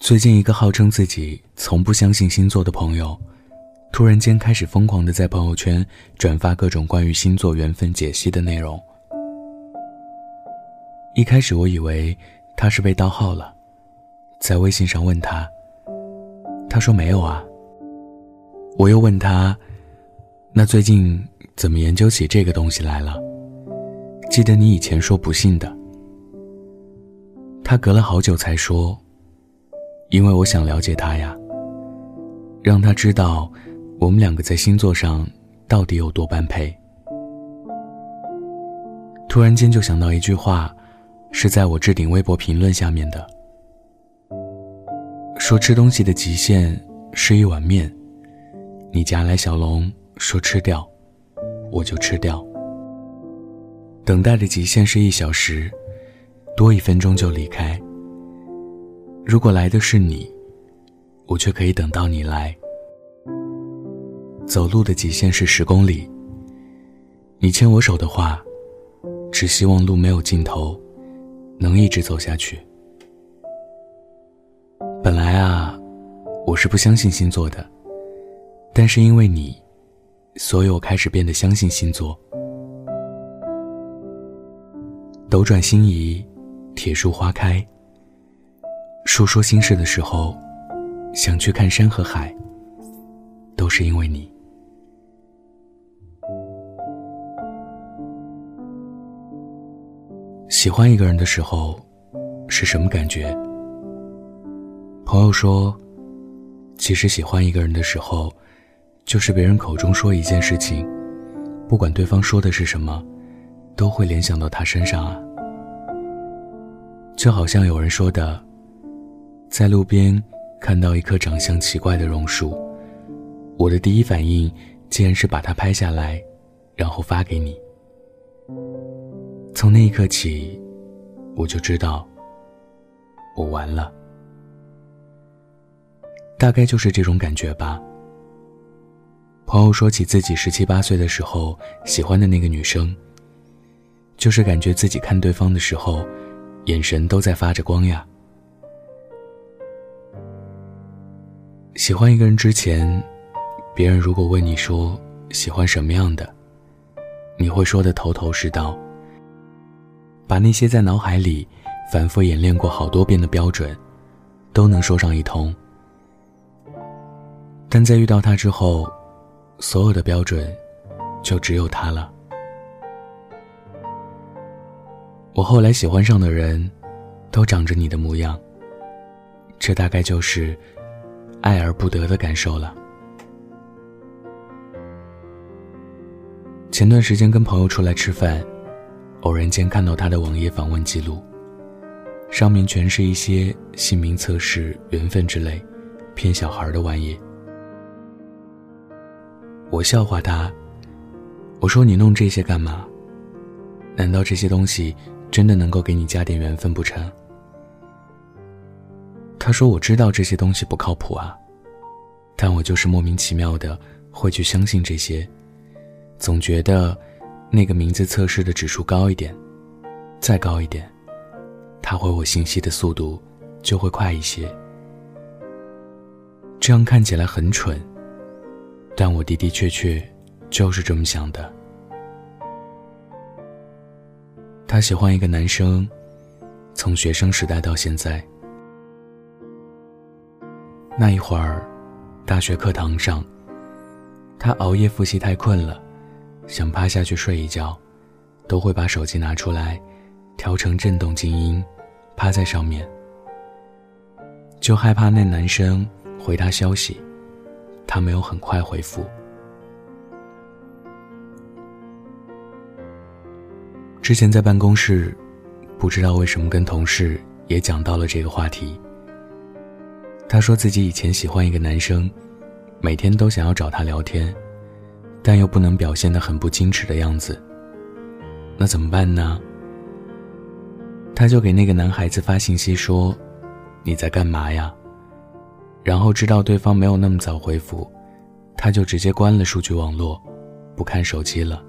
最近，一个号称自己从不相信星座的朋友，突然间开始疯狂的在朋友圈转发各种关于星座缘分解析的内容。一开始我以为他是被盗号了，在微信上问他，他说没有啊。我又问他，那最近怎么研究起这个东西来了？记得你以前说不信的。他隔了好久才说。因为我想了解他呀，让他知道我们两个在星座上到底有多般配。突然间就想到一句话，是在我置顶微博评论下面的，说吃东西的极限是一碗面，你夹来小龙说吃掉，我就吃掉。等待的极限是一小时，多一分钟就离开。如果来的是你，我却可以等到你来。走路的极限是十公里。你牵我手的话，只希望路没有尽头，能一直走下去。本来啊，我是不相信星座的，但是因为你，所以我开始变得相信星座。斗转星移，铁树花开。诉说心事的时候，想去看山和海，都是因为你。喜欢一个人的时候，是什么感觉？朋友说，其实喜欢一个人的时候，就是别人口中说一件事情，不管对方说的是什么，都会联想到他身上啊。就好像有人说的。在路边看到一棵长相奇怪的榕树，我的第一反应竟然是把它拍下来，然后发给你。从那一刻起，我就知道我完了。大概就是这种感觉吧。朋友说起自己十七八岁的时候喜欢的那个女生，就是感觉自己看对方的时候，眼神都在发着光呀。喜欢一个人之前，别人如果问你说喜欢什么样的，你会说的头头是道，把那些在脑海里反复演练过好多遍的标准，都能说上一通。但在遇到他之后，所有的标准就只有他了。我后来喜欢上的人，都长着你的模样，这大概就是。爱而不得的感受了。前段时间跟朋友出来吃饭，偶然间看到他的网页访问记录，上面全是一些姓名测试、缘分之类，骗小孩的玩意。我笑话他，我说你弄这些干嘛？难道这些东西真的能够给你加点缘分不成？他说：“我知道这些东西不靠谱啊，但我就是莫名其妙的会去相信这些，总觉得那个名字测试的指数高一点，再高一点，他回我信息的速度就会快一些。这样看起来很蠢，但我的的确确就是这么想的。他喜欢一个男生，从学生时代到现在。”那一会儿，大学课堂上，他熬夜复习太困了，想趴下去睡一觉，都会把手机拿出来，调成震动静音，趴在上面。就害怕那男生回他消息，他没有很快回复。之前在办公室，不知道为什么跟同事也讲到了这个话题。他说自己以前喜欢一个男生，每天都想要找他聊天，但又不能表现得很不矜持的样子。那怎么办呢？他就给那个男孩子发信息说：“你在干嘛呀？”然后知道对方没有那么早回复，他就直接关了数据网络，不看手机了。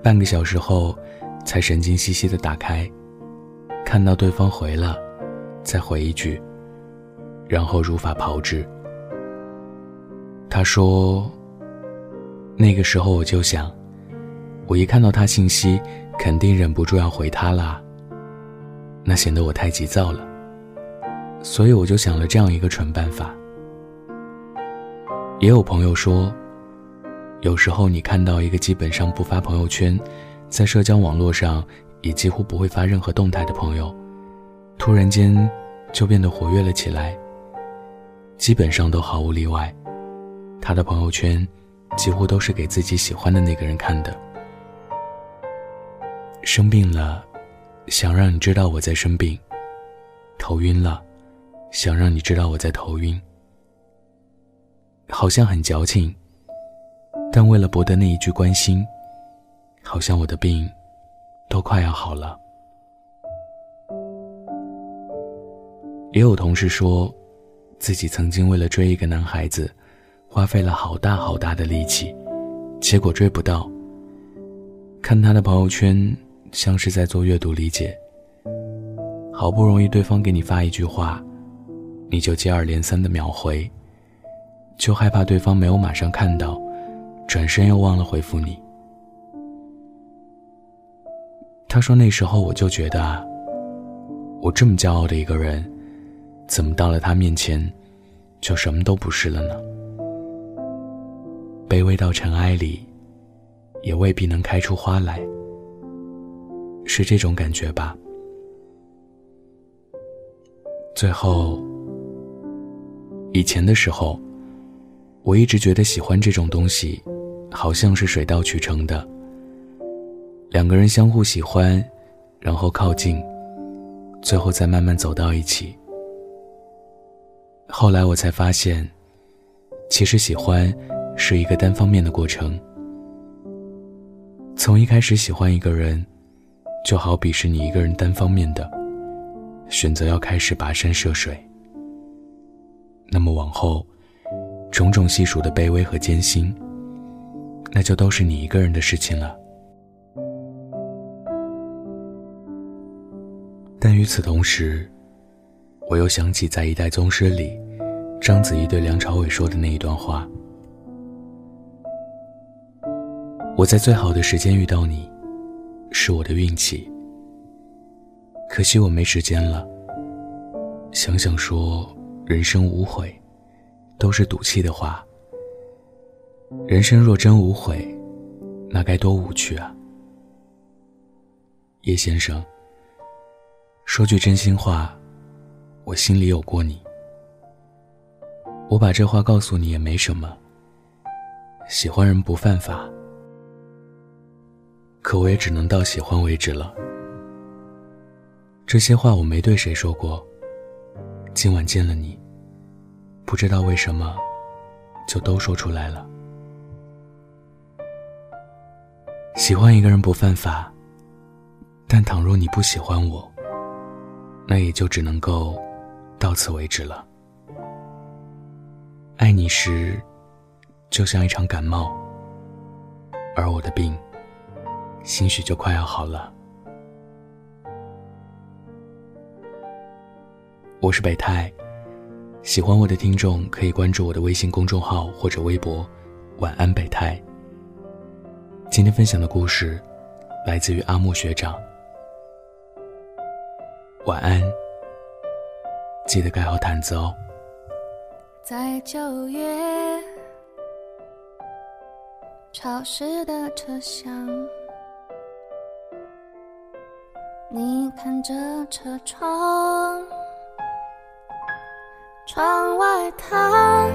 半个小时后，才神经兮兮的打开，看到对方回了，再回一句。然后如法炮制。他说：“那个时候我就想，我一看到他信息，肯定忍不住要回他啦。那显得我太急躁了，所以我就想了这样一个蠢办法。”也有朋友说，有时候你看到一个基本上不发朋友圈，在社交网络上也几乎不会发任何动态的朋友，突然间就变得活跃了起来。基本上都毫无例外，他的朋友圈几乎都是给自己喜欢的那个人看的。生病了，想让你知道我在生病；头晕了，想让你知道我在头晕。好像很矫情，但为了博得那一句关心，好像我的病都快要好了。也有同事说。自己曾经为了追一个男孩子，花费了好大好大的力气，结果追不到。看他的朋友圈，像是在做阅读理解。好不容易对方给你发一句话，你就接二连三的秒回，就害怕对方没有马上看到，转身又忘了回复你。他说那时候我就觉得，我这么骄傲的一个人。怎么到了他面前，就什么都不是了呢？卑微到尘埃里，也未必能开出花来，是这种感觉吧？最后，以前的时候，我一直觉得喜欢这种东西，好像是水到渠成的，两个人相互喜欢，然后靠近，最后再慢慢走到一起。后来我才发现，其实喜欢是一个单方面的过程。从一开始喜欢一个人，就好比是你一个人单方面的选择要开始跋山涉水。那么往后，种种细数的卑微和艰辛，那就都是你一个人的事情了。但与此同时，我又想起在《一代宗师》里，章子怡对梁朝伟说的那一段话：“我在最好的时间遇到你，是我的运气。可惜我没时间了。想想说人生无悔，都是赌气的话。人生若真无悔，那该多无趣啊！叶先生，说句真心话。”我心里有过你，我把这话告诉你也没什么。喜欢人不犯法，可我也只能到喜欢为止了。这些话我没对谁说过，今晚见了你，不知道为什么，就都说出来了。喜欢一个人不犯法，但倘若你不喜欢我，那也就只能够。到此为止了。爱你时，就像一场感冒，而我的病，兴许就快要好了。我是北太，喜欢我的听众可以关注我的微信公众号或者微博“晚安北太”。今天分享的故事，来自于阿木学长。晚安。记得盖好毯子哦。在九月潮湿的车厢，你看着车窗，窗外它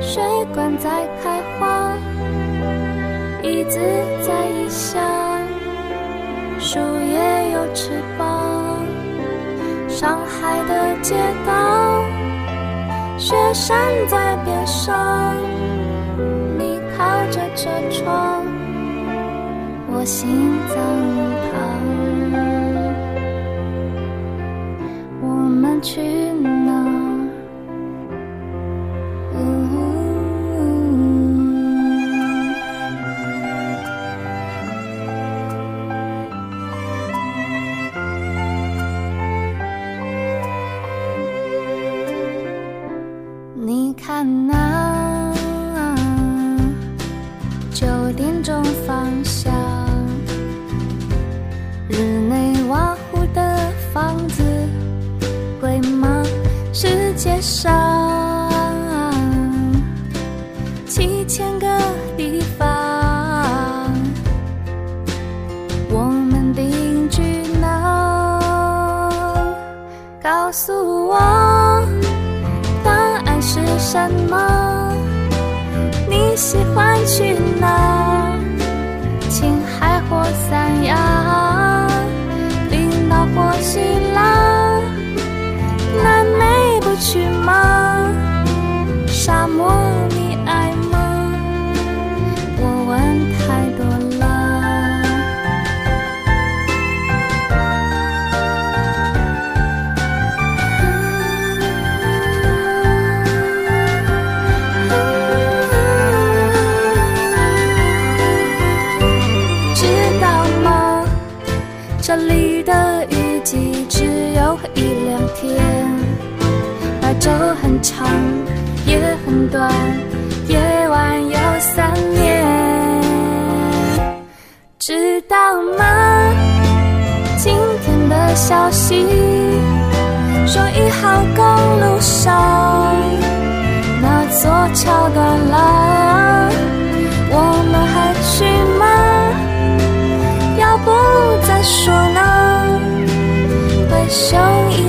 水管在开花，椅子在异乡，树叶有翅膀。上海的街道，雪山在边上，你靠着车窗，我心脏旁，我们去。七千个地方，我们定居哪？告诉我，答案是什么？你喜欢去哪？青海或三亚，季只有一两天，白昼很长，夜很短，夜晚有三年。知道吗？今天的消息像一？